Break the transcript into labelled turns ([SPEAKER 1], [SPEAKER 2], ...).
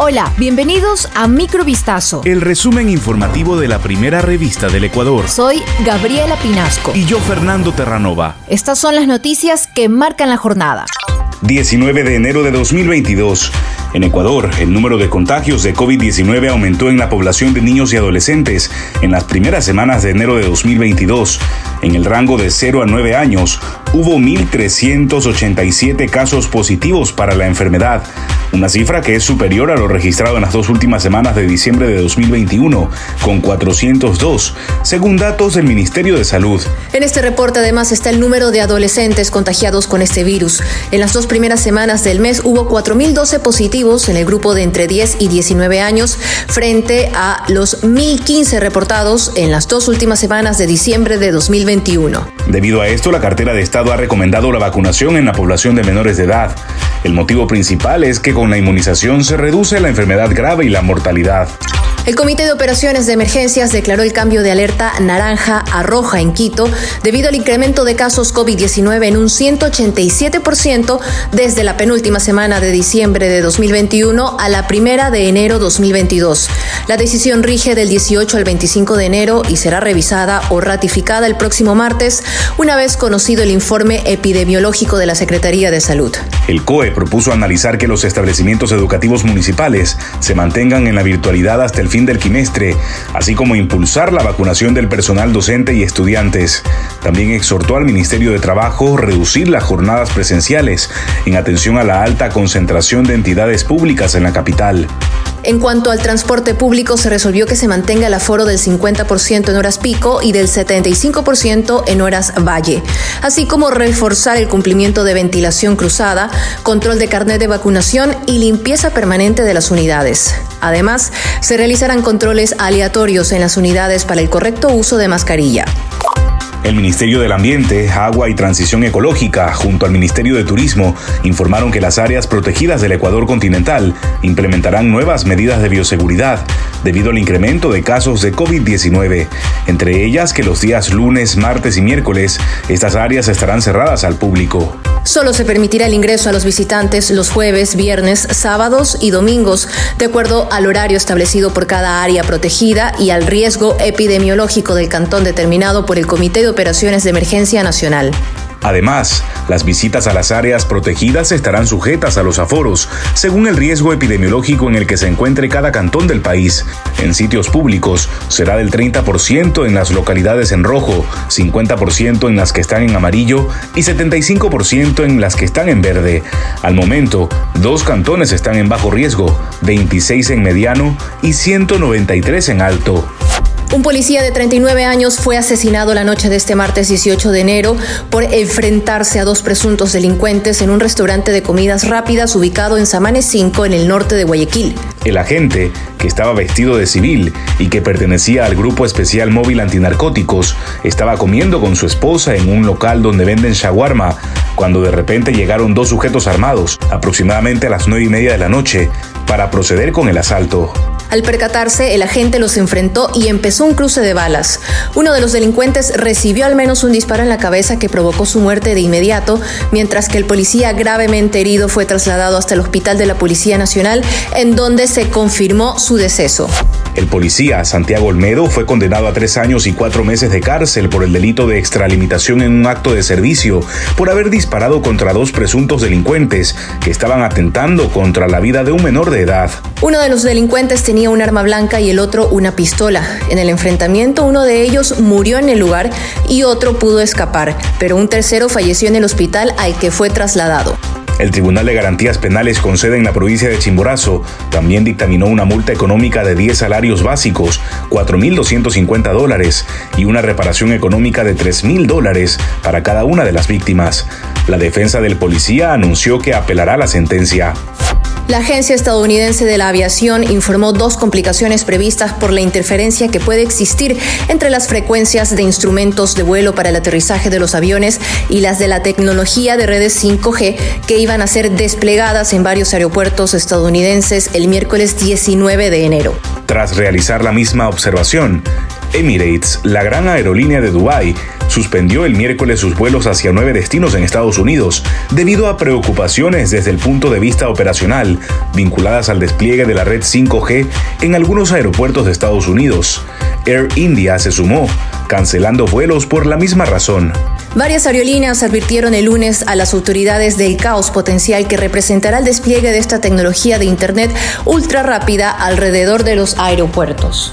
[SPEAKER 1] Hola, bienvenidos a Microvistazo.
[SPEAKER 2] El resumen informativo de la primera revista del Ecuador.
[SPEAKER 1] Soy Gabriela Pinasco.
[SPEAKER 2] Y yo, Fernando Terranova.
[SPEAKER 1] Estas son las noticias que marcan la jornada.
[SPEAKER 2] 19 de enero de 2022. En Ecuador, el número de contagios de COVID-19 aumentó en la población de niños y adolescentes en las primeras semanas de enero de 2022. En el rango de 0 a 9 años, hubo 1.387 casos positivos para la enfermedad, una cifra que es superior a lo registrado en las dos últimas semanas de diciembre de 2021, con 402, según datos del Ministerio de Salud.
[SPEAKER 3] En este reporte además está el número de adolescentes contagiados con este virus. En las dos primeras semanas del mes hubo 4.012 positivos en el grupo de entre 10 y 19 años, frente a los 1.015 reportados en las dos últimas semanas de diciembre de 2021.
[SPEAKER 2] Debido a esto, la cartera de Estado ha recomendado la vacunación en la población de menores de edad. El motivo principal es que con la inmunización se reduce la enfermedad grave y la mortalidad.
[SPEAKER 3] El Comité de Operaciones de Emergencias declaró el cambio de alerta naranja a roja en Quito debido al incremento de casos COVID-19 en un 187% desde la penúltima semana de diciembre de 2021 a la primera de enero 2022. La decisión rige del 18 al 25 de enero y será revisada o ratificada el próximo martes, una vez conocido el informe epidemiológico de la Secretaría de Salud.
[SPEAKER 2] El COE propuso analizar que los establecimientos educativos municipales se mantengan en la virtualidad hasta el fin del quimestre, así como impulsar la vacunación del personal docente y estudiantes. También exhortó al Ministerio de Trabajo reducir las jornadas presenciales en atención a la alta concentración de entidades públicas en la capital.
[SPEAKER 3] En cuanto al transporte público, se resolvió que se mantenga el aforo del 50% en horas pico y del 75% en horas valle, así como reforzar el cumplimiento de ventilación cruzada, control de carnet de vacunación y limpieza permanente de las unidades. Además, se realizarán controles aleatorios en las unidades para el correcto uso de mascarilla.
[SPEAKER 2] El Ministerio del Ambiente, Agua y Transición Ecológica, junto al Ministerio de Turismo, informaron que las áreas protegidas del Ecuador continental implementarán nuevas medidas de bioseguridad debido al incremento de casos de COVID-19, entre ellas que los días lunes, martes y miércoles estas áreas estarán cerradas al público.
[SPEAKER 3] Solo se permitirá el ingreso a los visitantes los jueves, viernes, sábados y domingos, de acuerdo al horario establecido por cada área protegida y al riesgo epidemiológico del cantón determinado por el Comité de Operaciones de Emergencia Nacional.
[SPEAKER 2] Además, las visitas a las áreas protegidas estarán sujetas a los aforos, según el riesgo epidemiológico en el que se encuentre cada cantón del país. En sitios públicos será del 30% en las localidades en rojo, 50% en las que están en amarillo y 75% en las que están en verde. Al momento, dos cantones están en bajo riesgo, 26 en mediano y 193 en alto.
[SPEAKER 3] Un policía de 39 años fue asesinado la noche de este martes 18 de enero por enfrentarse a dos presuntos delincuentes en un restaurante de comidas rápidas ubicado en Samanes 5 en el norte de Guayaquil.
[SPEAKER 2] El agente, que estaba vestido de civil y que pertenecía al Grupo Especial Móvil Antinarcóticos, estaba comiendo con su esposa en un local donde venden shawarma cuando de repente llegaron dos sujetos armados, aproximadamente a las nueve y media de la noche, para proceder con el asalto.
[SPEAKER 3] Al percatarse, el agente los enfrentó y empezó un cruce de balas. Uno de los delincuentes recibió al menos un disparo en la cabeza que provocó su muerte de inmediato, mientras que el policía gravemente herido fue trasladado hasta el hospital de la Policía Nacional, en donde se confirmó su deceso.
[SPEAKER 2] El policía Santiago Olmedo fue condenado a tres años y cuatro meses de cárcel por el delito de extralimitación en un acto de servicio por haber disparado contra dos presuntos delincuentes que estaban atentando contra la vida de un menor de edad.
[SPEAKER 3] Uno de los delincuentes tenía un arma blanca y el otro una pistola. En el enfrentamiento uno de ellos murió en el lugar y otro pudo escapar, pero un tercero falleció en el hospital al que fue trasladado.
[SPEAKER 2] El Tribunal de Garantías Penales con sede en la provincia de Chimborazo también dictaminó una multa económica de 10 salarios básicos, 4.250 dólares, y una reparación económica de 3.000 dólares para cada una de las víctimas. La defensa del policía anunció que apelará la sentencia.
[SPEAKER 3] La Agencia Estadounidense de la Aviación informó dos complicaciones previstas por la interferencia que puede existir entre las frecuencias de instrumentos de vuelo para el aterrizaje de los aviones y las de la tecnología de redes 5G que iban a ser desplegadas en varios aeropuertos estadounidenses el miércoles 19 de enero.
[SPEAKER 2] Tras realizar la misma observación, Emirates, la gran aerolínea de Dubái, suspendió el miércoles sus vuelos hacia nueve destinos en Estados Unidos debido a preocupaciones desde el punto de vista operacional vinculadas al despliegue de la red 5G en algunos aeropuertos de Estados Unidos. Air India se sumó, cancelando vuelos por la misma razón.
[SPEAKER 3] Varias aerolíneas advirtieron el lunes a las autoridades del caos potencial que representará el despliegue de esta tecnología de Internet ultra rápida alrededor de los aeropuertos.